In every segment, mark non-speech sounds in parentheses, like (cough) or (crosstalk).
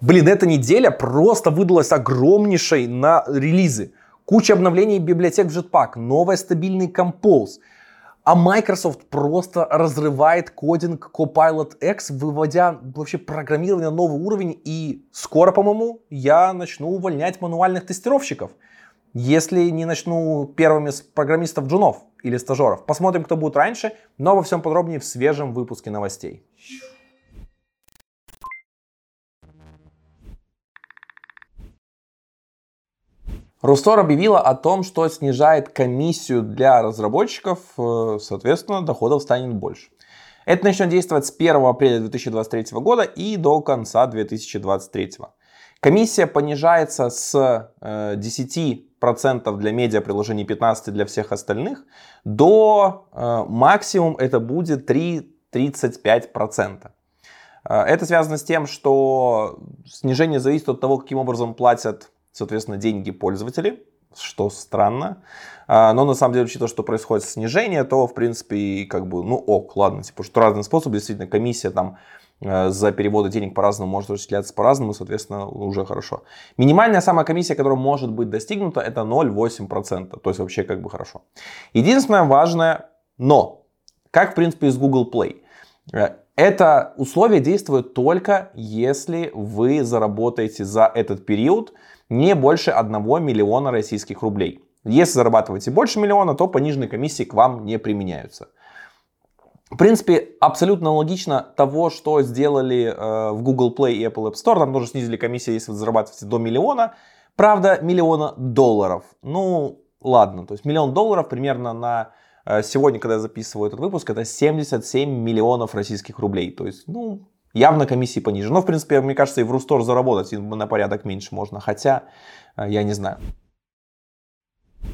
Блин, эта неделя просто выдалась огромнейшей на релизы. Куча обновлений библиотек в Jetpack, новый стабильный Compose. А Microsoft просто разрывает кодинг Copilot X, выводя вообще программирование на новый уровень. И скоро, по-моему, я начну увольнять мануальных тестировщиков. Если не начну первыми с программистов джунов или стажеров. Посмотрим, кто будет раньше, но во всем подробнее в свежем выпуске новостей. Рустор объявила о том, что снижает комиссию для разработчиков, э, соответственно, доходов станет больше. Это начнет действовать с 1 апреля 2023 года и до конца 2023. Комиссия понижается с 10% э, для медиа-приложений, 15% для всех остальных, до э, максимум это будет 3,35%. Это связано с тем, что снижение зависит от того, каким образом платят соответственно, деньги пользователей, что странно. А, но на самом деле, учитывая, что происходит снижение, то, в принципе, как бы, ну ок, ладно, типа, что разные способы, действительно, комиссия там э, за переводы денег по-разному может осуществляться по-разному, соответственно, уже хорошо. Минимальная самая комиссия, которая может быть достигнута, это 0,8%, то есть вообще как бы хорошо. Единственное важное но, как в принципе из Google Play, э, это условие действует только если вы заработаете за этот период не больше 1 миллиона российских рублей. Если зарабатываете больше миллиона, то пониженные комиссии к вам не применяются. В принципе, абсолютно логично того, что сделали э, в Google Play и Apple App Store. Там тоже снизили комиссии, если вы зарабатываете до миллиона. Правда, миллиона долларов. Ну, ладно. То есть миллион долларов примерно на э, сегодня, когда я записываю этот выпуск, это 77 миллионов российских рублей. То есть, ну, Явно комиссии пониже. Но, в принципе, мне кажется, и в Рустор заработать на порядок меньше можно. Хотя, э, я не знаю.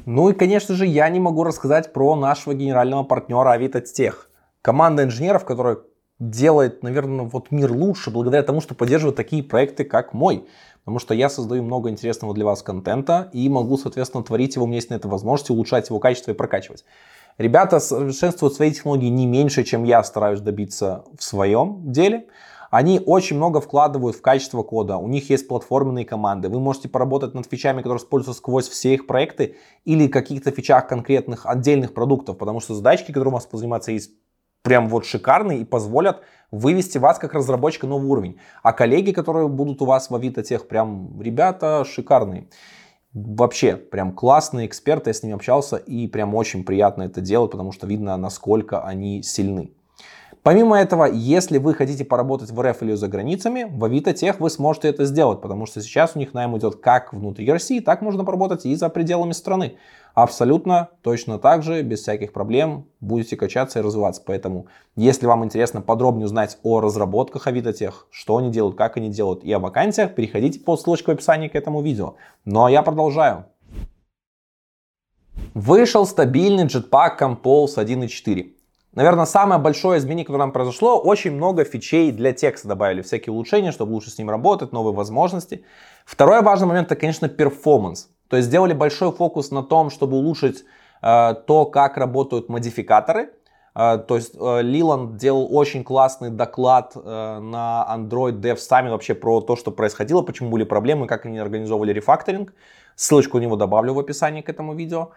Ну и, конечно же, я не могу рассказать про нашего генерального партнера Авито Тех. Команда инженеров, которая делает, наверное, вот мир лучше благодаря тому, что поддерживает такие проекты, как мой. Потому что я создаю много интересного для вас контента и могу, соответственно, творить его, у меня есть на это возможность, улучшать его качество и прокачивать. Ребята совершенствуют свои технологии не меньше, чем я стараюсь добиться в своем деле. Они очень много вкладывают в качество кода. У них есть платформенные команды. Вы можете поработать над фичами, которые используются сквозь все их проекты или каких-то фичах конкретных отдельных продуктов, потому что задачки, которые у вас заниматься, есть прям вот шикарные и позволят вывести вас как разработчика на новый уровень. А коллеги, которые будут у вас в Авито Тех, прям ребята шикарные вообще прям классные эксперты, я с ними общался, и прям очень приятно это делать, потому что видно, насколько они сильны. Помимо этого, если вы хотите поработать в РФ или за границами, в Авито Тех вы сможете это сделать, потому что сейчас у них найм идет как внутри России, так можно поработать и за пределами страны. Абсолютно точно так же, без всяких проблем, будете качаться и развиваться. Поэтому, если вам интересно подробнее узнать о разработках Авито Тех, что они делают, как они делают и о вакансиях, переходите по ссылочке в описании к этому видео. Ну а я продолжаю. Вышел стабильный Jetpack Compose 1.4. Наверное, самое большое изменение, которое нам произошло, очень много фичей для текста добавили, всякие улучшения, чтобы лучше с ним работать, новые возможности. Второй важный момент, это, конечно, перформанс. То есть сделали большой фокус на том, чтобы улучшить э, то, как работают модификаторы. Э, то есть э, Лиланд делал очень классный доклад э, на Android Dev Summit вообще про то, что происходило, почему были проблемы, как они организовывали рефакторинг. Ссылочку у него добавлю в описании к этому видео.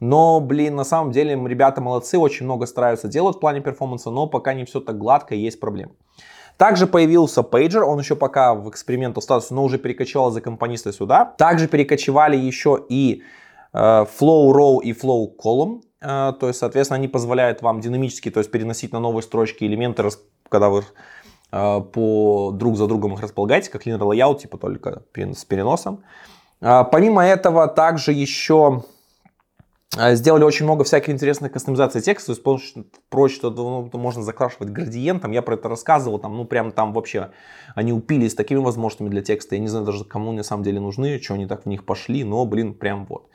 Но, блин, на самом деле ребята молодцы, очень много стараются делать в плане перформанса, но пока не все так гладко, есть проблемы. Также появился пейджер, он еще пока в экспериментал статусе, но уже перекочевал за компониста сюда. Также перекочевали еще и э, Flow Row и Flow Column, э, то есть, соответственно, они позволяют вам динамически, то есть переносить на новые строчки элементы, когда вы э, по друг за другом их располагаете, как linear layout, типа только с переносом. Э, помимо этого, также еще сделали очень много всяких интересных кастомизаций текста, то есть проще, что ну, можно закрашивать градиентом, я про это рассказывал, там, ну прям там вообще они упились такими возможностями для текста, я не знаю даже кому на самом деле нужны, что они так в них пошли, но блин, прям вот.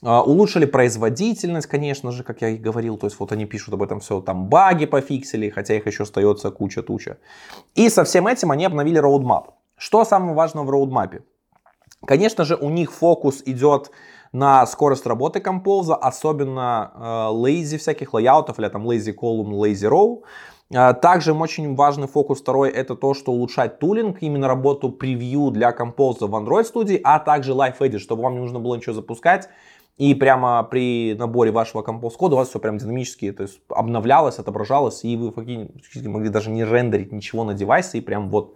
Uh, улучшили производительность, конечно же, как я и говорил, то есть вот они пишут об этом все, там баги пофиксили, хотя их еще остается куча-туча. И со всем этим они обновили roadmap. Что самое важное в роудмапе? Конечно же, у них фокус идет на скорость работы композа, особенно э, lazy всяких лайаутов или там column, lazy row. А, также очень важный фокус второй это то, что улучшать тулинг, именно работу превью для Compose в Android студии, а также Live Edit, чтобы вам не нужно было ничего запускать. И прямо при наборе вашего Compose кода у вас все прям динамически то есть обновлялось, отображалось, и вы фактически могли даже не рендерить ничего на девайсе, и прям вот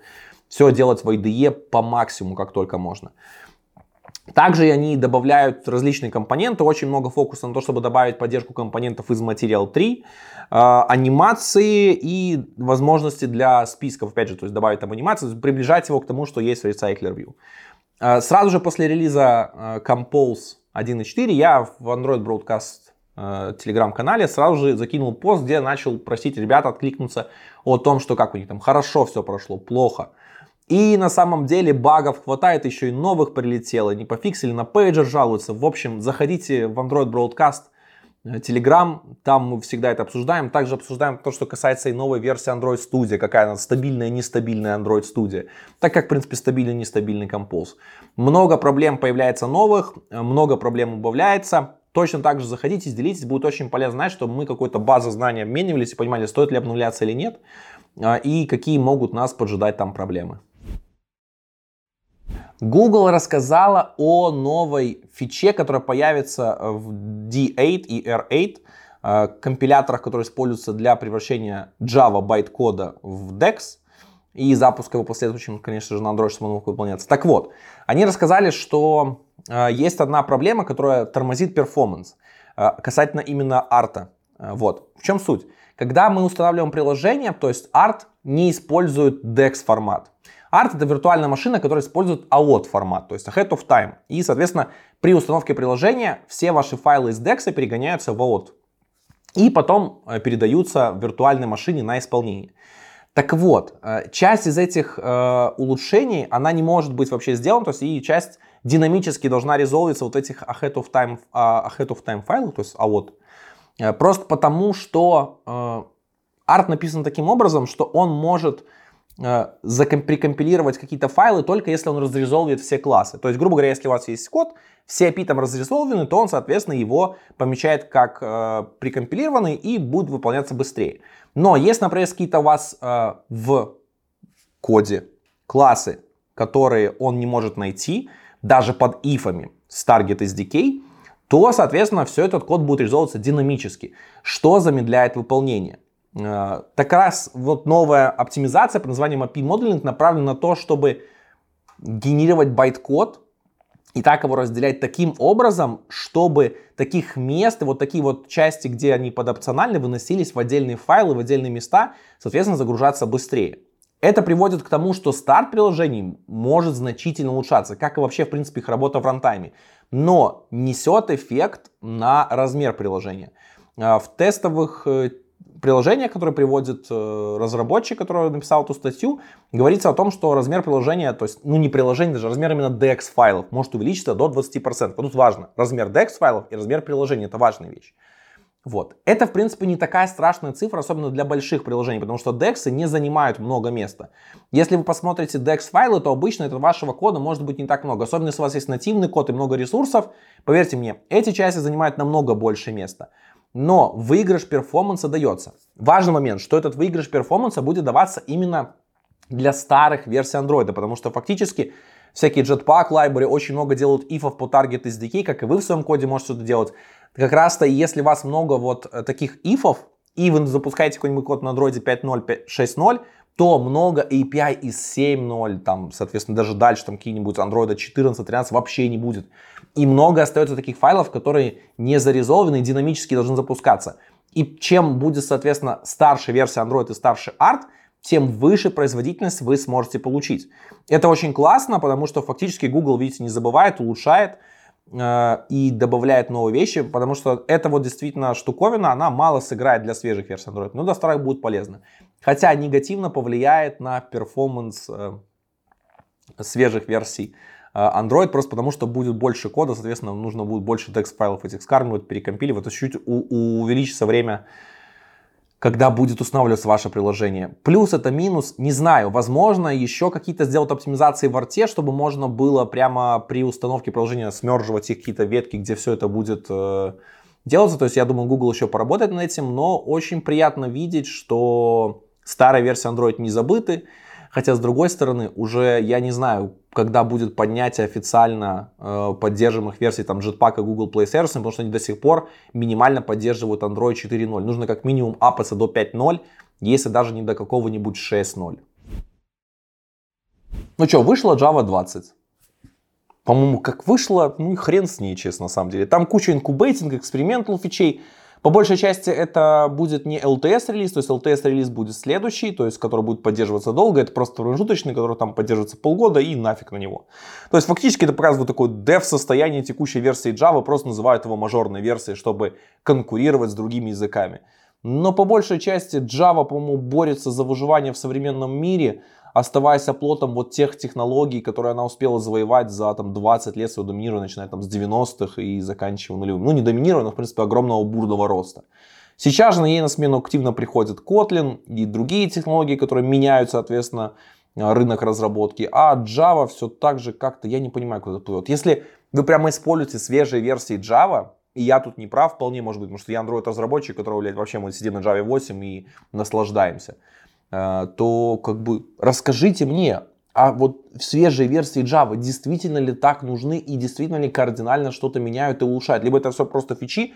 все делать в IDE по максимуму, как только можно. Также они добавляют различные компоненты, очень много фокуса на то, чтобы добавить поддержку компонентов из Material 3, э, анимации и возможности для списков, опять же, то есть добавить там анимацию, приближать его к тому, что есть в Recycler View. Э, сразу же после релиза э, Compose 1.4 я в Android Broadcast телеграм-канале сразу же закинул пост, где начал просить ребят откликнуться о том, что как у них там хорошо все прошло, плохо. И на самом деле багов хватает, еще и новых прилетело, не пофиксили, на пейджер жалуются. В общем, заходите в Android Broadcast, э, Telegram, там мы всегда это обсуждаем. Также обсуждаем то, что касается и новой версии Android Studio, какая она стабильная, нестабильная Android Studio. Так как, в принципе, стабильный, нестабильный композ. Много проблем появляется новых, э, много проблем убавляется. Точно так же заходите, делитесь, будет очень полезно знать, чтобы мы какой-то базу знаний обменивались и понимали, стоит ли обновляться или нет, э, и какие могут нас поджидать там проблемы. Google рассказала о новой фиче, которая появится в D8 и R8, э, компиляторах, которые используются для превращения Java байт-кода в DEX и запуска его последующим, конечно же, на Android, чтобы он мог выполняться. Так вот, они рассказали, что э, есть одна проблема, которая тормозит performance э, касательно именно арта. Вот. В чем суть? Когда мы устанавливаем приложение, то есть арт не использует DEX формат. ART это виртуальная машина, которая использует AOT формат, то есть Ahead of Time. И, соответственно, при установке приложения все ваши файлы из DEX перегоняются в AOT. И потом э, передаются виртуальной машине на исполнение. Так вот, э, часть из этих э, улучшений, она не может быть вообще сделана, то есть и часть динамически должна резолвиться вот этих ahead of time, uh, ahead of time файлов, то есть AOT, просто потому что э, арт написан таким образом, что он может прикомпилировать какие-то файлы только если он разрезолвит все классы. То есть, грубо говоря, если у вас есть код, все API там разрезолвены, то он, соответственно, его помечает как э, прикомпилированный и будет выполняться быстрее. Но если, например, какие-то у вас э, в коде классы, которые он не может найти, даже под ифами с Target SDK, то, соответственно, все этот код будет резолвироваться динамически, что замедляет выполнение. Э, так раз вот новая оптимизация под названием API Modeling направлена на то, чтобы генерировать байт-код и так его разделять таким образом, чтобы таких мест и вот такие вот части, где они подопциональны, выносились в отдельные файлы, в отдельные места, соответственно, загружаться быстрее. Это приводит к тому, что старт приложений может значительно улучшаться, как и вообще, в принципе, их работа в рантайме, но несет эффект на размер приложения. Э, в тестовых э, приложение, которое приводит э, разработчик, который написал эту статью, говорится о том, что размер приложения, то есть, ну не приложение, даже размер именно DEX файлов может увеличиться до 20%. Вот тут важно, размер DEX файлов и размер приложения, это важная вещь. Вот. Это, в принципе, не такая страшная цифра, особенно для больших приложений, потому что DEX не занимают много места. Если вы посмотрите DEX файлы, то обычно этого вашего кода может быть не так много. Особенно если у вас есть нативный код и много ресурсов, поверьте мне, эти части занимают намного больше места но выигрыш перформанса дается. Важный момент, что этот выигрыш перформанса будет даваться именно для старых версий Android, потому что фактически всякие Jetpack library очень много делают ифов по Target SDK, как и вы в своем коде можете это делать. Как раз-то, если у вас много вот э, таких ифов, и вы запускаете какой-нибудь код на Android 5.0, 6.0, то много API из 7.0, там, соответственно, даже дальше там какие-нибудь Android 14, 13 вообще не будет. И много остается таких файлов, которые не зарезолвены и динамически должны запускаться. И чем будет, соответственно, старше версия Android и старше Art, тем выше производительность вы сможете получить. Это очень классно, потому что фактически Google, видите, не забывает, улучшает э, и добавляет новые вещи, потому что это вот действительно штуковина, она мало сыграет для свежих версий Android, но для старых будет полезно. Хотя негативно повлияет на перформанс э, свежих версий Android, просто потому что будет больше кода, соответственно, нужно будет больше текст файлов этих скармливать, перекомпиливать, то чуть увеличится время, когда будет устанавливаться ваше приложение. Плюс это минус, не знаю, возможно, еще какие-то сделать оптимизации в арте, чтобы можно было прямо при установке приложения смерживать их какие-то ветки, где все это будет э, делаться. То есть я думаю, Google еще поработает над этим, но очень приятно видеть, что старая версия Android не забыты. Хотя, с другой стороны, уже я не знаю, когда будет поднятие официально э, поддерживаемых версий там Jetpack и Google Play Service, потому что они до сих пор минимально поддерживают Android 4.0. Нужно как минимум апаться до 5.0, если даже не до какого-нибудь 6.0. Ну что, вышла Java 20. По-моему, как вышло, ну и хрен с ней, честно, на самом деле. Там куча инкубейтинг, экспериментал фичей. По большей части это будет не LTS релиз, то есть LTS релиз будет следующий, то есть который будет поддерживаться долго, это просто промежуточный, который там поддерживается полгода и нафиг на него. То есть фактически это показывает такое dev состояние текущей версии Java, просто называют его мажорной версией, чтобы конкурировать с другими языками. Но по большей части Java, по-моему, борется за выживание в современном мире, оставаясь оплотом вот тех технологий, которые она успела завоевать за там, 20 лет своего доминирования, начиная там, с 90-х и заканчивая нулевым. Ну, не доминирования, но, в принципе, огромного бурного роста. Сейчас же на ей на смену активно приходит Kotlin и другие технологии, которые меняют, соответственно, рынок разработки. А Java все так же как-то, я не понимаю, куда плывет. Если вы прямо используете свежие версии Java, и я тут не прав, вполне может быть, потому что я Android-разработчик, который, блядь, вообще мы сидим на Java 8 и наслаждаемся. Э, то как бы расскажите мне, а вот свежие версии Java действительно ли так нужны и действительно ли кардинально что-то меняют и улучшают? Либо это все просто фичи,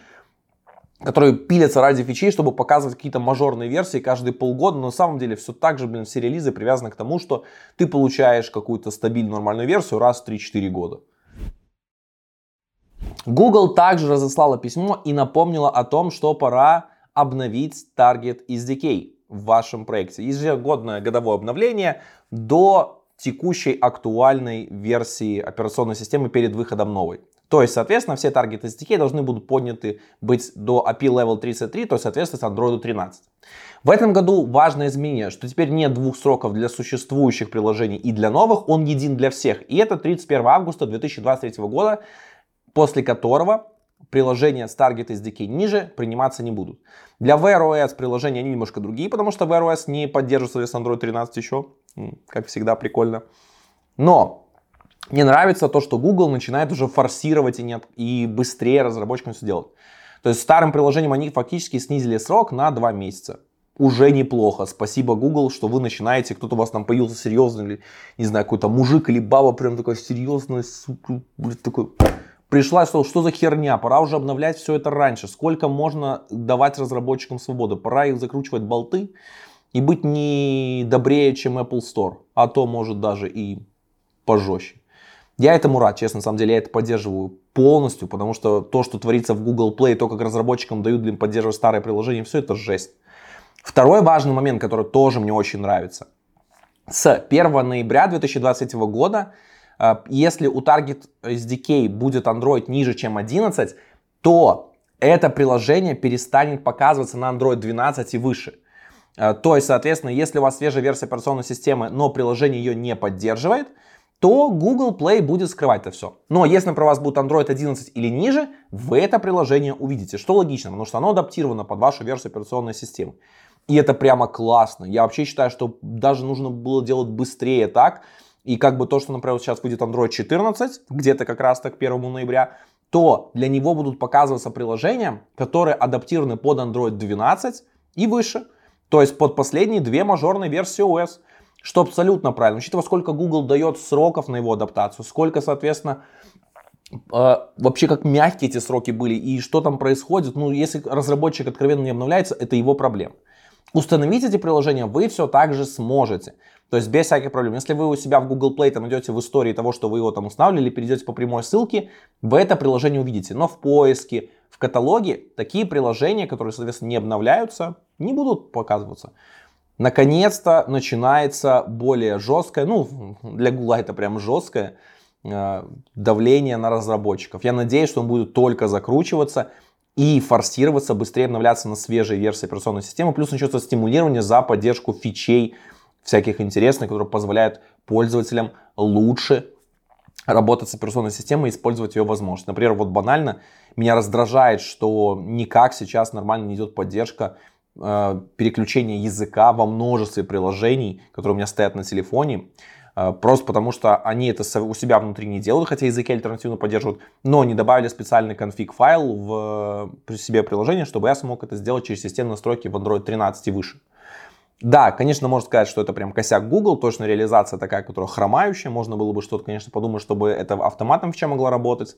которые пилятся ради фичей, чтобы показывать какие-то мажорные версии каждые полгода, но на самом деле все так же, блин, все релизы привязаны к тому, что ты получаешь какую-то стабильную нормальную версию раз в 3-4 года. Google также разослала письмо и напомнила о том, что пора обновить Target SDK в вашем проекте. Ежегодное годовое обновление до текущей актуальной версии операционной системы перед выходом новой. То есть, соответственно, все таргеты SDK должны будут подняты быть до API Level 33, то есть, соответственно, Android 13. В этом году важное изменение, что теперь нет двух сроков для существующих приложений и для новых, он един для всех. И это 31 августа 2023 года, после которого приложения с Target SDK ниже приниматься не будут. Для Wear OS приложения они немножко другие, потому что Wear OS не поддерживает Android 13 еще. Как всегда, прикольно. Но мне нравится то, что Google начинает уже форсировать и, не, и быстрее разработчикам все делать. То есть старым приложением они фактически снизили срок на 2 месяца. Уже неплохо. Спасибо, Google, что вы начинаете. Кто-то у вас там появился серьезный, или, не знаю, какой-то мужик или баба прям такой серьезный, сука, такой пришла и сказала, что за херня, пора уже обновлять все это раньше. Сколько можно давать разработчикам свободы? Пора их закручивать болты и быть не добрее, чем Apple Store, а то может даже и пожестче. Я этому рад, честно, на самом деле я это поддерживаю полностью, потому что то, что творится в Google Play, то, как разработчикам дают для поддерживать старые приложения, все это жесть. Второй важный момент, который тоже мне очень нравится. С 1 ноября 2023 года если у Target SDK будет Android ниже, чем 11, то это приложение перестанет показываться на Android 12 и выше. А, то есть, соответственно, если у вас свежая версия операционной системы, но приложение ее не поддерживает, то Google Play будет скрывать это все. Но если, например, у вас будет Android 11 или ниже, вы это приложение увидите, что логично, потому что оно адаптировано под вашу версию операционной системы. И это прямо классно. Я вообще считаю, что даже нужно было делать быстрее так, и как бы то, что, например, сейчас выйдет Android 14, где-то как раз так 1 ноября, то для него будут показываться приложения, которые адаптированы под Android 12 и выше. То есть под последние две мажорные версии OS. Что абсолютно правильно. Учитывая, сколько Google дает сроков на его адаптацию, сколько, соответственно, э, вообще как мягкие эти сроки были и что там происходит. Ну, если разработчик откровенно не обновляется, это его проблема. Установить эти приложения вы все так же сможете. То есть без всяких проблем. Если вы у себя в Google Play там идете в истории того, что вы его там устанавливали, перейдете по прямой ссылке, вы это приложение увидите. Но в поиске, в каталоге такие приложения, которые, соответственно, не обновляются, не будут показываться. Наконец-то начинается более жесткое, ну, для Google это прям жесткое, э, давление на разработчиков. Я надеюсь, что он будет только закручиваться и форсироваться, быстрее обновляться на свежие версии операционной системы. Плюс начнется стимулирование за поддержку фичей всяких интересных, которые позволяют пользователям лучше работать с операционной системой и использовать ее возможности. Например, вот банально меня раздражает, что никак сейчас нормально не идет поддержка э, переключения языка во множестве приложений, которые у меня стоят на телефоне. Э, просто потому что они это у себя внутри не делают, хотя языки альтернативно поддерживают, но не добавили специальный конфиг файл в при себе приложение, чтобы я смог это сделать через системные настройки в Android 13 и выше. Да, конечно, можно сказать, что это прям косяк Google, точно реализация такая, которая хромающая, можно было бы что-то, конечно, подумать, чтобы это автоматом в чем могло работать,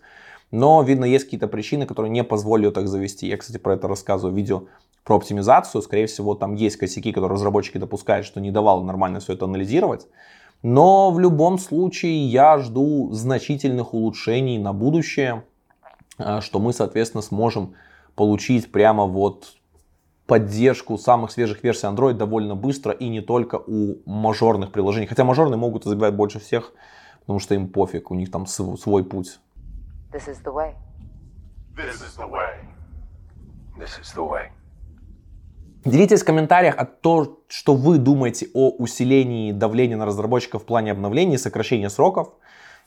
но, видно, есть какие-то причины, которые не позволят так завести. Я, кстати, про это рассказываю в видео про оптимизацию, скорее всего, там есть косяки, которые разработчики допускают, что не давало нормально все это анализировать, но в любом случае я жду значительных улучшений на будущее, а, что мы, соответственно, сможем получить прямо вот поддержку самых свежих версий Android довольно быстро и не только у мажорных приложений. Хотя мажорные могут забивать больше всех, потому что им пофиг, у них там свой путь. This is the way. This is the way. This is the way. Делитесь в комментариях о том, что вы думаете о усилении давления на разработчиков в плане обновлений и сокращения сроков.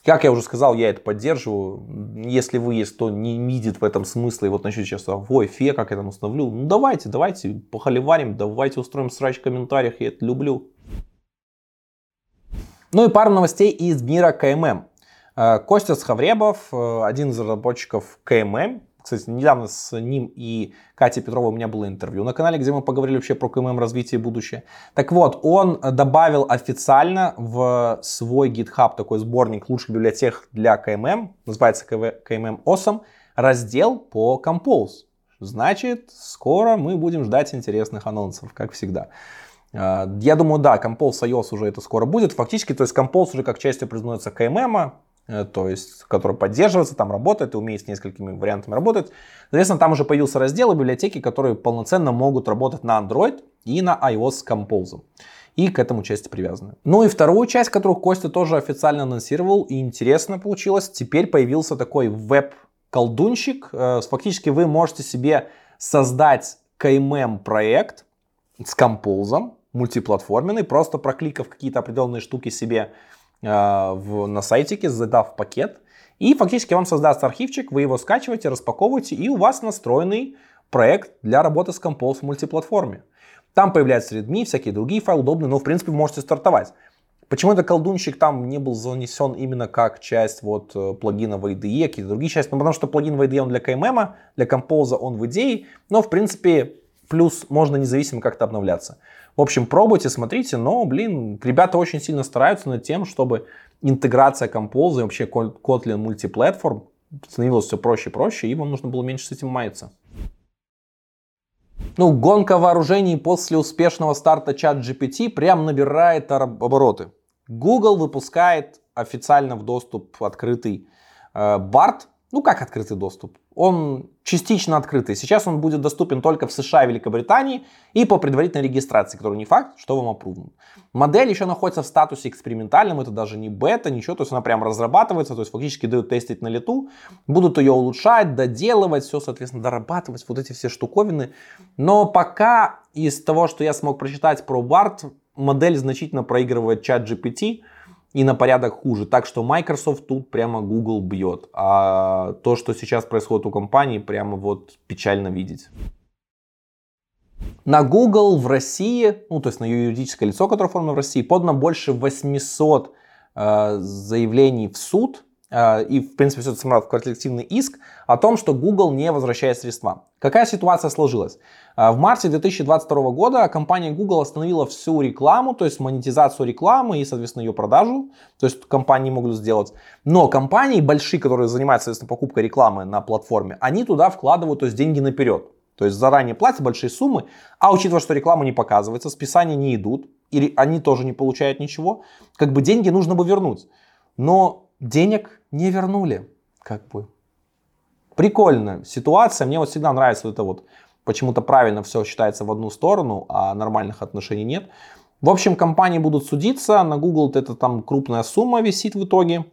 Как я уже сказал, я это поддерживаю. Если вы есть, кто не видит в этом смысла и вот начнет сейчас, ой, фе, как я там установлю, ну давайте, давайте, похоливарим, давайте устроим срач в комментариях, я это люблю. Ну и пару новостей из мира KMM. Э, Костя Цховребов, э, один из разработчиков KMM, кстати, недавно с ним и Катей Петровой у меня было интервью на канале, где мы поговорили вообще про KMM развитие и будущее. Так вот, он добавил официально в свой GitHub такой сборник лучших библиотек для KMM, называется KMM Awesome, раздел по Compose. Значит, скоро мы будем ждать интересных анонсов, как всегда. Э, я думаю, да, Compose iOS уже это скоро будет. Фактически, то есть Compose уже как частью признается КММ, Э, то есть, который поддерживается, там работает и умеет с несколькими вариантами работать. Соответственно, там уже появился раздел и библиотеки, которые полноценно могут работать на Android и на iOS с Compose. И к этому части привязаны. Ну и вторую часть, которую Костя тоже официально анонсировал, и интересно получилось, теперь появился такой веб-колдунщик. Э, фактически вы можете себе создать KMM проект с Compose, мультиплатформенный, просто прокликав какие-то определенные штуки себе Э, в, на сайтике, задав пакет, и фактически вам создаст архивчик, вы его скачиваете, распаковываете, и у вас настроенный проект для работы с Compose в мультиплатформе. Там появляются Redmi, всякие другие файлы удобные, но в принципе вы можете стартовать. Почему этот колдунчик там не был занесен именно как часть вот э, плагина в IDE, какие-то другие части? Ну, потому что плагин в IDE он для KMM, для Compose он в идее, но в принципе плюс можно независимо как-то обновляться. В общем, пробуйте, смотрите, но, блин, ребята очень сильно стараются над тем, чтобы интеграция Compose и вообще Kotlin мультиплатформ становилась все проще и проще, и вам нужно было меньше с этим маяться. Ну, гонка вооружений после успешного старта чат GPT прям набирает обороты. Google выпускает официально в доступ открытый э, BART, ну как открытый доступ? Он частично открытый. Сейчас он будет доступен только в США и Великобритании и по предварительной регистрации, который не факт, что вам опруван. Модель еще находится в статусе экспериментальном, это даже не бета, ничего, то есть она прям разрабатывается, то есть фактически дают тестить на лету, будут ее улучшать, доделывать, все, соответственно, дорабатывать, вот эти все штуковины. Но пока из того, что я смог прочитать про BART, модель значительно проигрывает чат GPT, и на порядок хуже. Так что Microsoft тут прямо Google бьет. А то, что сейчас происходит у компании, прямо вот печально видеть. На Google в России, ну то есть на юридическое лицо, которое оформлено в России, подано больше 800 э, заявлений в суд Э, и, в принципе, все это в коллективный иск о том, что Google не возвращает средства. Какая ситуация сложилась? Э, в марте 2022 года компания Google остановила всю рекламу, то есть монетизацию рекламы и, соответственно, ее продажу. То есть компании могут сделать. Но компании большие, которые занимаются, соответственно, покупкой рекламы на платформе, они туда вкладывают то есть, деньги наперед. То есть заранее платят большие суммы, а учитывая, что реклама не показывается, списания не идут, или они тоже не получают ничего, как бы деньги нужно бы вернуть. Но денег не вернули. Как бы. Прикольная ситуация. Мне вот всегда нравится это вот почему-то правильно все считается в одну сторону, а нормальных отношений нет. В общем, компании будут судиться, на Google это там крупная сумма висит в итоге.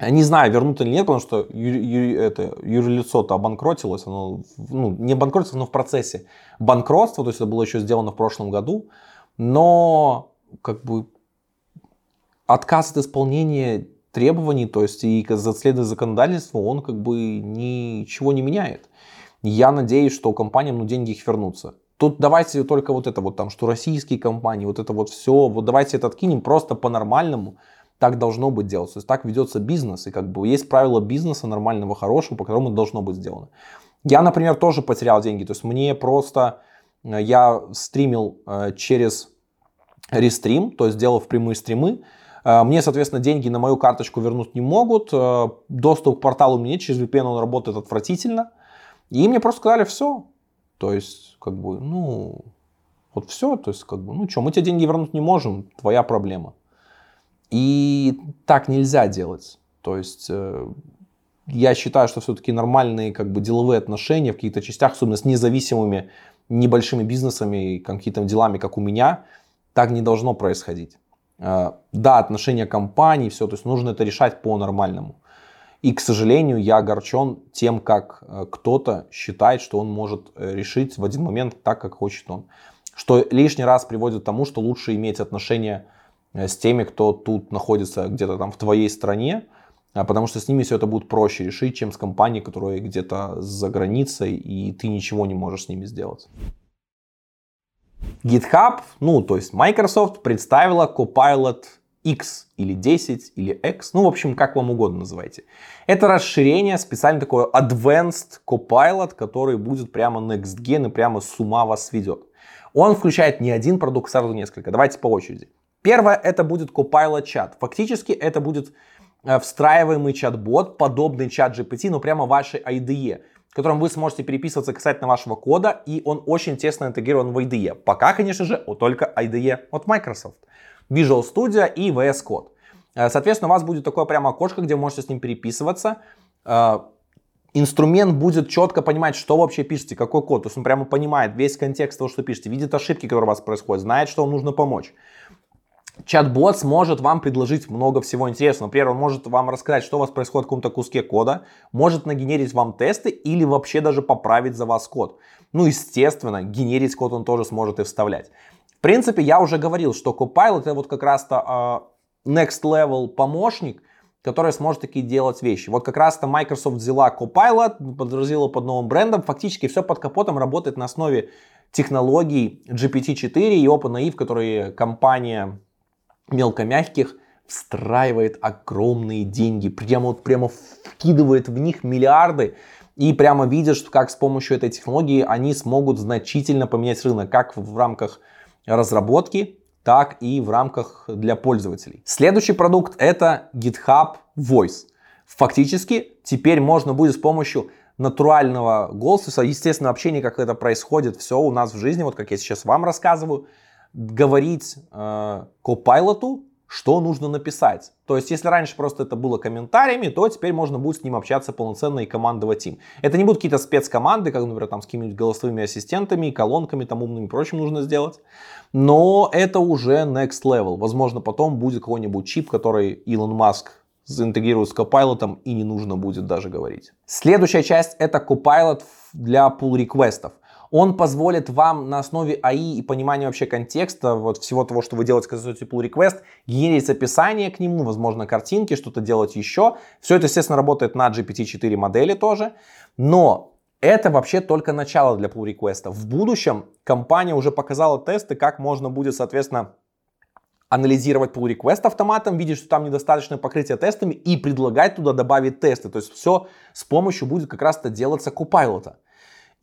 Не знаю, вернут или нет, потому что ю, ю, это, юрлицо-то обанкротилось, оно ну, не банкротилось, но в процессе банкротства, то есть это было еще сделано в прошлом году, но как бы отказ от исполнения требований, то есть и следуя законодательству, он как бы ничего не меняет. Я надеюсь, что компаниям ну, деньги их вернутся. Тут давайте только вот это вот там, что российские компании, вот это вот все, вот давайте это откинем просто по-нормальному. Так должно быть делать. То есть так ведется бизнес. И как бы есть правила бизнеса нормального, хорошего, по которому это должно быть сделано. Я, например, тоже потерял деньги. То есть мне просто, э, я стримил э, через рестрим, то есть делал в прямые стримы. Э, мне, соответственно, деньги на мою карточку вернуть не могут. Доступ к порталу мне нет, через VPN он работает отвратительно. И мне просто сказали, все. То есть, как бы, ну, вот все. То есть, как бы, ну что, мы тебе деньги вернуть не можем, твоя проблема. И так нельзя делать. То есть, э, я считаю, что все-таки нормальные как бы деловые отношения в каких-то частях, особенно с независимыми небольшими бизнесами, какими-то делами, как у меня, так не должно происходить. Э, да, отношения компаний, все, то есть нужно это решать по-нормальному. И, к сожалению, я огорчен тем, как э, кто-то считает, что он может э, решить в один момент так, как хочет он. Что лишний раз приводит к тому, что лучше иметь отношения э, с теми, кто тут находится где-то там в твоей стране, а потому что с ними все это будет проще решить, чем с компанией, которая где-то за границей, и ты ничего не можешь с ними сделать. GitHub, ну то есть Microsoft представила Copilot X или 10 или X, ну в общем как вам угодно называйте. Это расширение, специально такое Advanced Copilot, который будет прямо next gen и прямо с ума вас сведет. Он включает не один продукт, сразу несколько. Давайте по очереди. Первое это будет Copilot чат. Фактически это будет э, встраиваемый чат-бот, подобный чат GPT, но прямо вашей IDE, в котором вы сможете переписываться касательно вашего кода, и он очень тесно интегрирован в IDE. Пока, конечно же, только IDE от Microsoft. Visual Studio и VS Code. Э, соответственно, у вас будет такое прямо окошко, где вы можете с ним переписываться. Э, инструмент будет четко понимать, что вообще пишете, какой код. То есть он прямо понимает весь контекст того, что пишете, видит ошибки, которые у вас происходят, знает, что вам нужно помочь. Чат-бот сможет вам предложить много всего интересного. Например, он может вам рассказать, что у вас происходит в каком-то куске кода, может нагенерить вам тесты или вообще даже поправить за вас код. Ну, естественно, генерить код он тоже сможет и вставлять принципе, я уже говорил, что Copilot это вот как раз-то uh, next level помощник, который сможет такие делать вещи. Вот как раз-то Microsoft взяла Copilot, подразила под новым брендом, фактически все под капотом работает на основе технологий GPT-4 и OpenAI, в которые компания мелкомягких встраивает огромные деньги, прямо, вот, прямо вкидывает в них миллиарды, и прямо что как с помощью этой технологии они смогут значительно поменять рынок, как в рамках разработки, так и в рамках для пользователей. Следующий продукт это GitHub Voice. Фактически теперь можно будет с помощью натурального голоса, естественного общения, как это происходит все у нас в жизни, вот как я сейчас вам рассказываю, говорить э, Copilot что нужно написать. То есть, если раньше просто это было комментариями, то теперь можно будет с ним общаться полноценно и командовать им. Это не будут какие-то спецкоманды, как, например, там с какими-нибудь голосовыми ассистентами, колонками, там умными и прочим нужно сделать. Но это уже next level. Возможно, потом будет какой-нибудь чип, который Илон Маск заинтегрирует с Copilot и не нужно будет даже говорить. Следующая часть это Copilot для pull реквестов он позволит вам на основе АИ и понимания вообще контекста, вот всего того, что вы делаете, создаете pull request, генерить описание к нему, возможно, картинки, что-то делать еще. Все это, естественно, работает на GPT-4 модели тоже. Но это вообще только начало для pull request. В будущем компания уже показала тесты, как можно будет, соответственно, анализировать pull request автоматом, видеть, что там недостаточное покрытие тестами и предлагать туда добавить тесты. То есть все с помощью будет как раз-то делаться Copilot.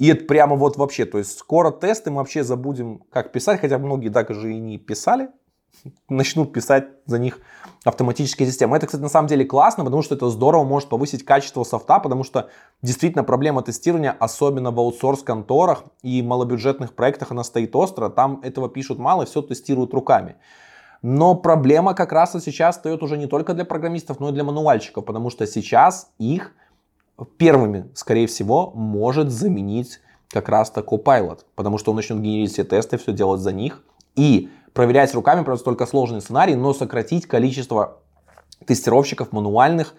И это прямо вот вообще, то есть скоро тесты мы вообще забудем, как писать, хотя многие даже и не писали, (laughs) начнут писать за них автоматические системы. Это, кстати, на самом деле классно, потому что это здорово может повысить качество софта, потому что действительно проблема тестирования, особенно в аутсорс-конторах и малобюджетных проектах, она стоит остро. Там этого пишут мало, все тестируют руками. Но проблема как раз и сейчас стоит уже не только для программистов, но и для мануальщиков, потому что сейчас их первыми, скорее всего, может заменить как раз-то Copilot, потому что он начнет генерить все тесты, все делать за них и проверять руками просто только сложный сценарий, но сократить количество тестировщиков мануальных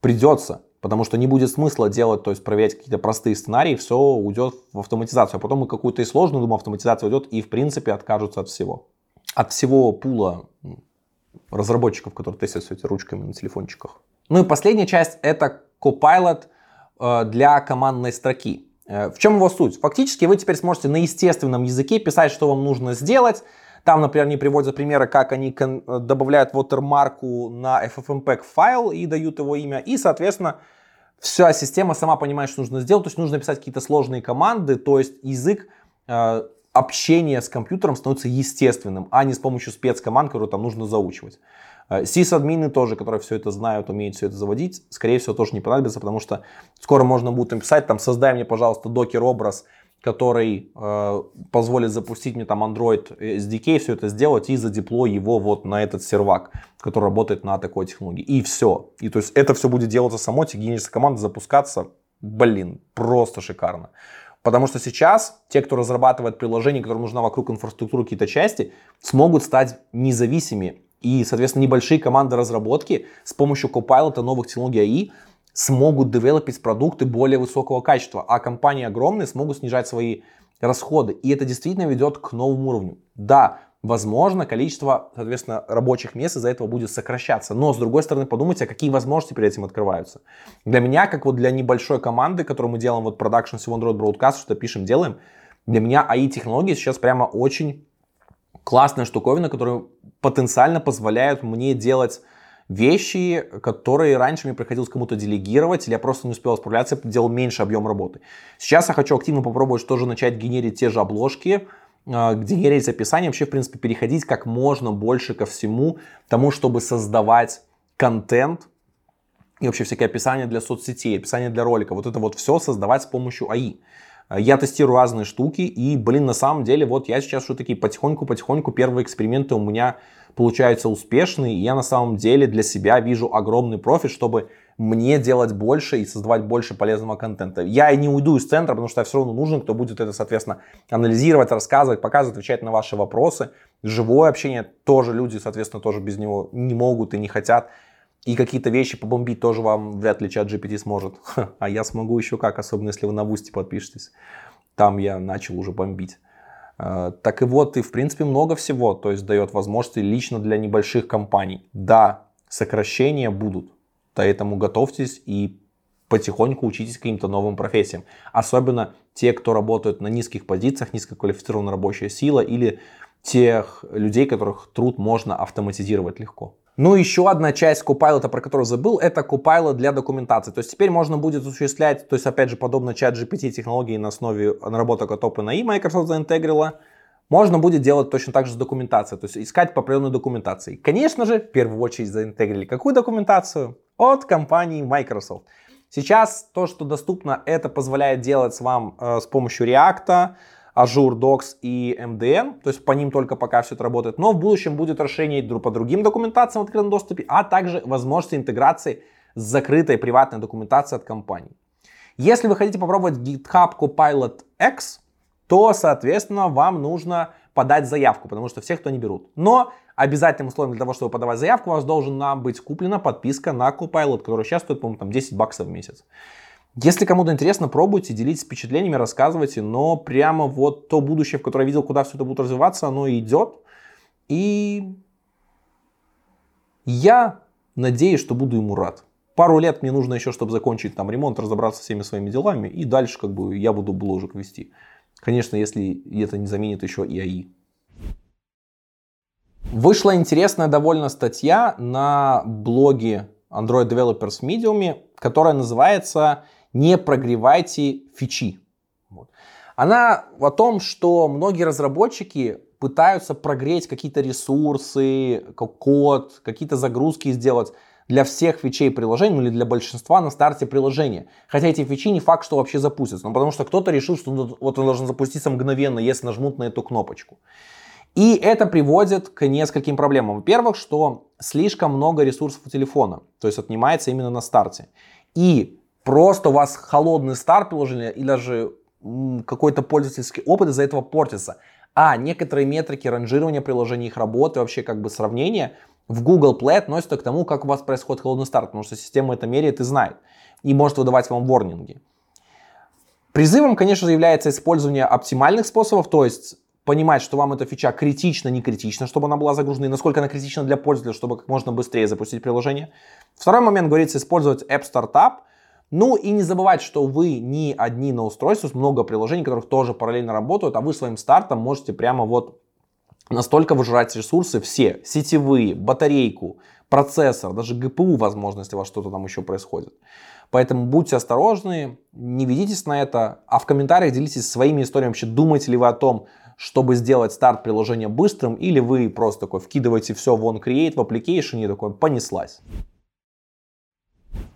придется, потому что не будет смысла делать, то есть проверять какие-то простые сценарии, все уйдет в автоматизацию, а потом и какую-то и сложную, думаю, автоматизация уйдет и в принципе откажутся от всего. От всего пула разработчиков, которые тестят все эти ручками на телефончиках. Ну и последняя часть это Copilot – для командной строки. Э, в чем его суть? Фактически вы теперь сможете на естественном языке писать, что вам нужно сделать. Там, например, они приводят примеры, как они добавляют watermark на FFmpeg файл и дают его имя. И, соответственно, вся система сама понимает, что нужно сделать. То есть нужно писать какие-то сложные команды. То есть язык э, общения с компьютером становится естественным, а не с помощью спецкоманд, которые там нужно заучивать. Э, сисадмины тоже, которые все это знают, умеют все это заводить, скорее всего, тоже не понадобится, потому что скоро можно будет написать, там, создай мне, пожалуйста, докер-образ, который э, позволит запустить мне там Android SDK, все это сделать и задеплой его вот на этот сервак, который работает на такой технологии. И все. И то есть это все будет делаться само, техническая команда запускаться, блин, просто шикарно. Потому что сейчас те, кто разрабатывает приложение, которым нужна вокруг инфраструктуры какие-то части, смогут стать независимыми и, соответственно, небольшие команды разработки с помощью Copilot новых технологий AI смогут девелопить продукты более высокого качества, а компании огромные смогут снижать свои расходы. И это действительно ведет к новому уровню. Да, возможно, количество, соответственно, рабочих мест из-за этого будет сокращаться. Но, с другой стороны, подумайте, а какие возможности перед этим открываются. Для меня, как вот для небольшой команды, которую мы делаем вот продакшн всего Android Broadcast, что пишем, делаем, для меня AI-технологии сейчас прямо очень классная штуковина, которая потенциально позволяет мне делать вещи, которые раньше мне приходилось кому-то делегировать, или я просто не успел справляться, делал меньше объем работы. Сейчас я хочу активно попробовать тоже начать генерить те же обложки, а, генерить описание, вообще, в принципе, переходить как можно больше ко всему тому, чтобы создавать контент и вообще всякие описания для соцсетей, описания для ролика. Вот это вот все создавать с помощью АИ. Я тестирую разные штуки, и, блин, на самом деле, вот я сейчас что такие потихоньку-потихоньку первые эксперименты у меня получаются успешные, и я на самом деле для себя вижу огромный профит, чтобы мне делать больше и создавать больше полезного контента. Я и не уйду из центра, потому что я все равно нужен, кто будет это, соответственно, анализировать, рассказывать, показывать, отвечать на ваши вопросы. Живое общение тоже люди, соответственно, тоже без него не могут и не хотят. И какие-то вещи побомбить тоже вам вряд ли чат GPT сможет. А я смогу еще как, особенно если вы на Вусти подпишетесь. Там я начал уже бомбить. А, так и вот, и в принципе много всего, то есть дает возможности лично для небольших компаний. Да, сокращения будут, поэтому готовьтесь и потихоньку учитесь каким-то новым профессиям. Особенно те, кто работают на низких позициях, низкоквалифицированная рабочая сила или тех людей, которых труд можно автоматизировать легко. Ну, еще одна часть Copilot, про которую забыл, это Copilot для документации. То есть теперь можно будет осуществлять, то есть опять же, подобно чат GPT технологии на основе наработок от OpenAI Microsoft заинтегрила, можно будет делать точно так же с документацией, то есть искать по определенной документации. Конечно же, в первую очередь заинтегрили какую документацию? От компании Microsoft. Сейчас то, что доступно, это позволяет делать вам э, с помощью React, Azure Docs и MDN, то есть по ним только пока все это работает, но в будущем будет расширение по другим документациям в открытом доступе, а также возможность интеграции с закрытой приватной документацией от компании. Если вы хотите попробовать GitHub Copilot X, то, соответственно, вам нужно подать заявку, потому что всех кто не берут. Но обязательным условием для того, чтобы подавать заявку, у вас должна быть куплена подписка на Copilot, которая сейчас стоит, по-моему, там 10 баксов в месяц. Если кому-то интересно, пробуйте, делитесь впечатлениями, рассказывайте, но прямо вот то будущее, в которое я видел, куда все это будет развиваться, оно идет. И я надеюсь, что буду ему рад. Пару лет мне нужно еще, чтобы закончить там ремонт, разобраться всеми своими делами, и дальше как бы я буду бложек вести. Конечно, если это не заменит еще и АИ. Вышла интересная довольно статья на блоге Android Developers Medium, которая называется не прогревайте фичи. Вот. Она о том, что многие разработчики пытаются прогреть какие-то ресурсы, код, какие-то загрузки сделать для всех фичей приложения, ну или для большинства на старте приложения. Хотя эти фичи не факт, что вообще запустятся, но потому что кто-то решил, что вот он должен запуститься мгновенно, если нажмут на эту кнопочку. И это приводит к нескольким проблемам. Во-первых, что слишком много ресурсов у телефона, то есть отнимается именно на старте. И просто у вас холодный старт приложения или даже какой-то пользовательский опыт из-за этого портится. А некоторые метрики ранжирования приложений, их работы, вообще как бы сравнения в Google Play относятся к тому, как у вас происходит холодный старт, потому что система это меряет и знает. И может выдавать вам ворнинги. Призывом, конечно является использование оптимальных способов, то есть понимать, что вам эта фича критична, не критична, чтобы она была загружена, и насколько она критична для пользователя, чтобы как можно быстрее запустить приложение. Второй момент говорится использовать App Startup, Ну и не забывайте, что вы не одни на устройстве, много приложений, которых тоже параллельно работают, а вы своим стартом можете прямо вот настолько выжирать ресурсы все, сетевые, батарейку, процессор, даже GPU, возможно, если у вас что-то там еще происходит. Поэтому будьте осторожны, не ведитесь на это, а в комментариях делитесь своими историями. Вообще, думаете ли вы о том, чтобы сделать старт приложения быстрым, или вы просто такой вкидываете все в OnCreate, в application и такой понеслась.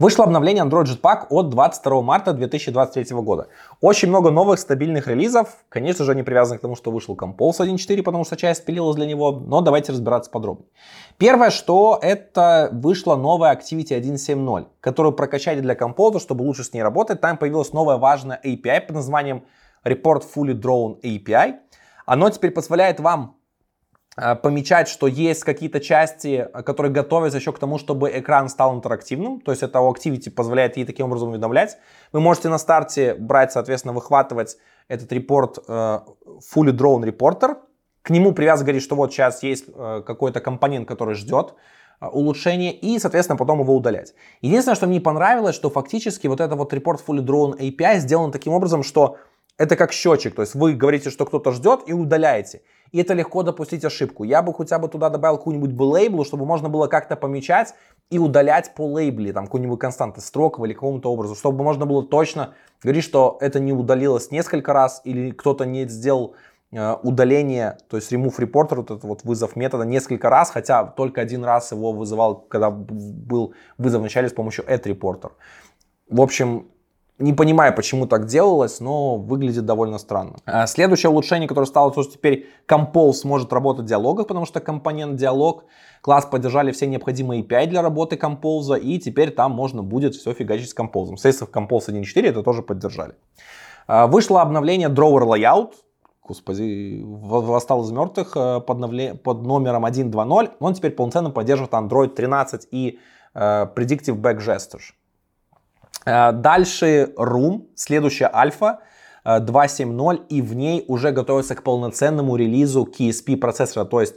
Вышло обновление Android Jetpack от 22 марта 2023 года. Очень много новых стабильных релизов. Конечно же, они привязаны к тому, что вышел Compose 1.4, потому что часть пилилась для него. Но давайте разбираться подробнее. Первое, что это вышла новая Activity 1.7.0, которую прокачали для Compose, чтобы лучше с ней работать. Там появилась новая важная API под названием Report Fully Drawn API. Оно теперь позволяет вам помечать, что есть какие-то части, э, которые готовятся еще к тому, чтобы экран стал интерактивным. То есть это Activity позволяет ей таким образом уведомлять. Вы можете на старте брать, соответственно, выхватывать этот репорт э, Fully Drawn Reporter. К нему привязан говорит, что вот сейчас есть какой-то компонент, который ждет улучшения, и, соответственно, потом его удалять. Единственное, что мне понравилось, что фактически вот этот вот репорт Fully Drawn API сделан таким образом, что это как счетчик, то есть вы говорите, что кто-то ждет и удаляете. И это легко допустить ошибку. Я бы хотя бы туда добавил какую-нибудь бы лейблу, чтобы можно было как-то помечать и удалять по лейбле, там, какую-нибудь константы строков или какому-то образу, чтобы можно было точно говорить, что это не удалилось несколько раз или кто-то не сделал э, удаление, то есть remove reporter, вот этот вот вызов метода несколько раз, хотя только один раз его вызывал, когда был вызов в начале с помощью add reporter. В общем, не понимаю, почему так делалось, но выглядит довольно странно. А следующее улучшение, которое стало, то, что теперь Compose сможет работать в диалогах, потому что компонент диалог класс поддержали все необходимые API для работы Compose, и теперь там можно будет все фигачить с Compose. В Compose 1.4 это тоже поддержали. А, вышло обновление Drawer Layout, господи, восстал из мертвых э, под, новле... под номером 1.2.0. Он теперь полноценно поддерживает Android 13 и uh, Predictive Back Gestures. Э, дальше Room, следующая альфа 2.7.0, э, и в ней уже готовится к полноценному релизу KSP процессора, то есть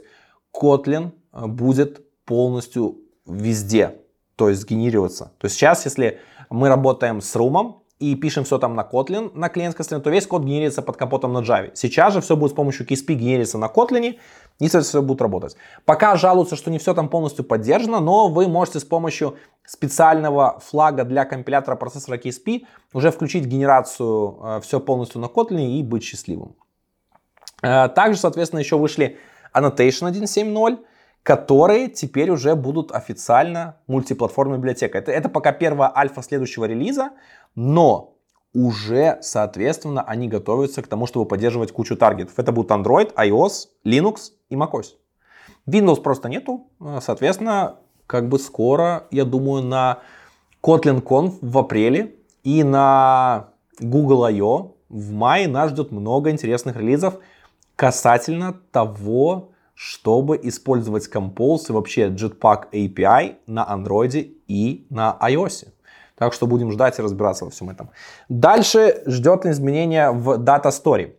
Kotlin э, будет полностью везде, то есть генерироваться. То есть сейчас, если мы работаем с Room, и пишем все там на Kotlin, на клиентской стороне, то весь код генерится под капотом на Java. Сейчас же все будет с помощью KSP генериться на Kotlin, и все будет работать. Пока жалуются, что не все там полностью поддержано, но вы можете с помощью специального флага для компилятора процессора KSP уже включить генерацию э, все полностью на Kotlin и быть счастливым. Э, также, соответственно, еще вышли Annotation 1.7.0, которые теперь уже будут официально мультиплатформной библиотекой. Это, это пока первая альфа следующего релиза, но уже, соответственно, они готовятся к тому, чтобы поддерживать кучу таргетов. Это будут Android, iOS, Linux и macOS. Windows просто нету, соответственно, как бы скоро, я думаю, на Kotlin Conf в апреле и на Google I.O. в мае нас ждет много интересных релизов касательно того, чтобы использовать Compose и вообще Jetpack API на Android и на iOS. Так что будем ждать и разбираться во всем этом. Дальше ждет изменения в Data Story.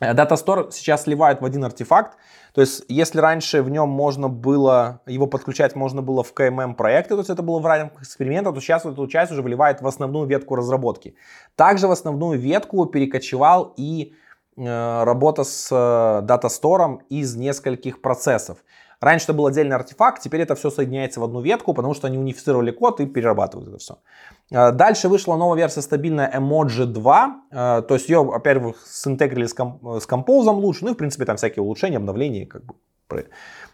Э, Data Store сейчас сливают в один артефакт. То есть, если раньше в нем можно было, его подключать можно было в KMM проекты, то есть это было в рамках эксперимента, то сейчас эту часть уже вливает в основную ветку разработки. Также в основную ветку перекочевал и э, работа с э, Data Store из нескольких процессов. Раньше это был отдельный артефакт, теперь это все соединяется в одну ветку, потому что они унифицировали код и перерабатывают это все. Э, дальше вышла новая версия стабильная Emoji 2, э, то есть ее, во-первых, синтегрили с, комп с Compose лучше, ну и в принципе там всякие улучшения, обновления, как бы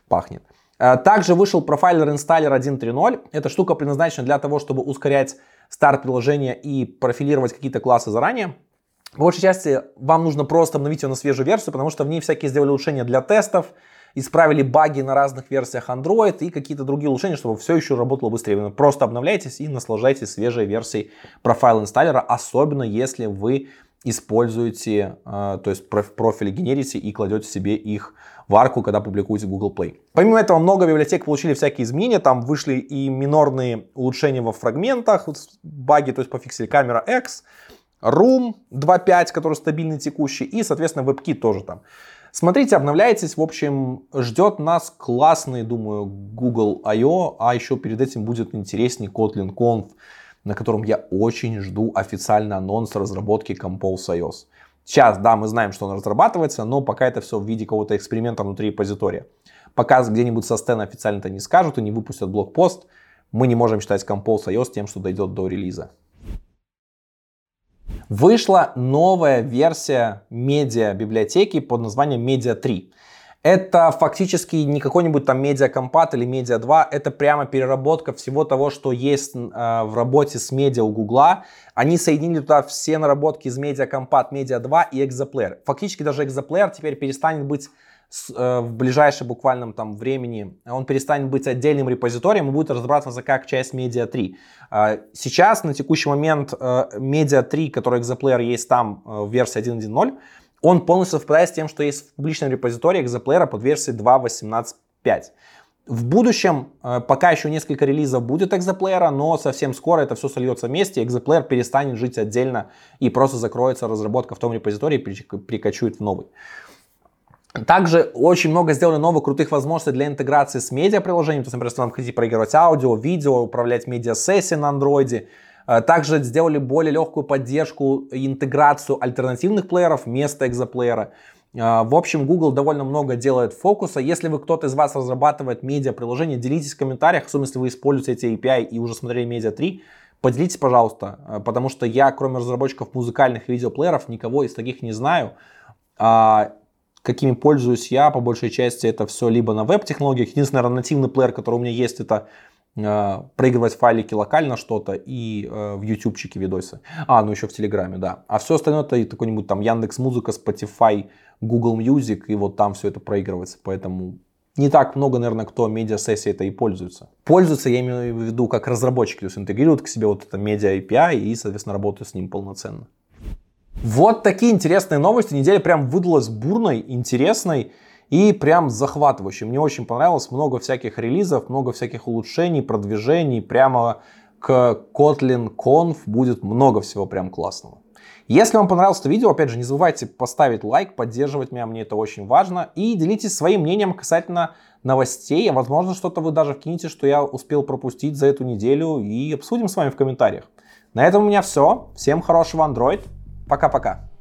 пахнет. Э, также вышел профайлер Installer 1.3.0. Эта штука предназначена для того, чтобы ускорять старт приложения и профилировать какие-то классы заранее. В большей части вам нужно просто обновить ее на свежую версию, потому что в ней всякие сделали улучшения для тестов, исправили баги на разных версиях Android и какие-то другие улучшения, чтобы все еще работало быстрее. Вы просто обновляйтесь и наслаждайтесь свежей версией профайл инсталлера, особенно если вы используете, э, то есть профили генерите и кладете себе их в арку, когда публикуете Google Play. Помимо этого, много библиотек получили всякие изменения, там вышли и минорные улучшения во фрагментах, баги, то есть пофиксили камера X, Room 2.5, который стабильный текущий, и, соответственно, WebKit тоже там. Смотрите, обновляйтесь. В общем, ждет нас классный, думаю, Google I.O., а еще перед этим будет интереснее Kotlin Conf на котором я очень жду официальный анонс разработки Compose iOS. Сейчас, да, мы знаем, что он разрабатывается, но пока это все в виде какого-то эксперимента внутри репозитория. Пока где-нибудь со стена официально это не скажут и не выпустят блокпост, мы не можем считать Compose iOS тем, что дойдет до релиза. Вышла новая версия медиа библиотеки под названием Media 3. Это фактически не какой-нибудь там медиакомпат или медиа 2, это прямо переработка всего того, что есть э, в работе с медиа у Гугла. Они соединили туда все наработки из медиакомпат, медиа 2 и экзоплеер. Фактически даже экзоплеер теперь перестанет быть э, в ближайшем буквальном там времени, он перестанет быть отдельным репозиторием и будет разрабатываться как часть медиа 3. Э, сейчас, на текущий момент, э, медиа 3, который экзоплеер есть там э, в версии 1.1.0, он полностью совпадает с тем, что есть в публичном репозитории экзоплеера под версией 2.18.5. В будущем, э, пока еще несколько релизов будет экзоплеера, но совсем скоро это все сольется вместе, экзоплеер перестанет жить отдельно и просто закроется разработка в том репозитории и перекочует в новый. Также очень много сделали новых крутых возможностей для интеграции с медиа-приложением. То есть, например, если вам хотите проигрывать аудио, видео, управлять медиа-сессией на андроиде, Э, также сделали более легкую поддержку и интеграцию альтернативных плееров вместо экзоплеера. Э, в общем, Google довольно много делает фокуса. Если вы кто-то из вас разрабатывает медиа-приложение, делитесь в комментариях, особенно если вы используете эти API и уже смотрели Media 3, поделитесь, пожалуйста, э, потому что я, кроме разработчиков музыкальных видеоплееров, никого из таких не знаю. Какими пользуюсь я, по большей части, это все либо на веб-технологиях. Единственный, нативный плеер, который у меня есть, это Э, проигрывать файлики локально что-то и э, в ютубчике видосы. А, ну еще в Телеграме, да. А все остальное это какой-нибудь там Яндекс Музыка, Spotify, Google Music, и вот там все это проигрывается. Поэтому не так много, наверное, кто медиа-сессией это и пользуется. Пользуются, я имею в виду, как разработчики, то есть интегрируют к себе вот это медиа API и, соответственно, работают с ним полноценно. Вот такие интересные новости. Неделя прям выдалась бурной, интересной. И прям захватывающе. Мне очень понравилось. Много всяких релизов, много всяких улучшений, продвижений. Прямо к Kotlin Conf будет много всего прям классного. Если вам понравилось это видео, опять же, не забывайте поставить лайк, поддерживать меня, мне это очень важно. И делитесь своим мнением касательно новостей. Возможно, что-то вы даже вкинете, что я успел пропустить за эту неделю. И обсудим с вами в комментариях. На этом у меня все. Всем хорошего Android. Пока-пока.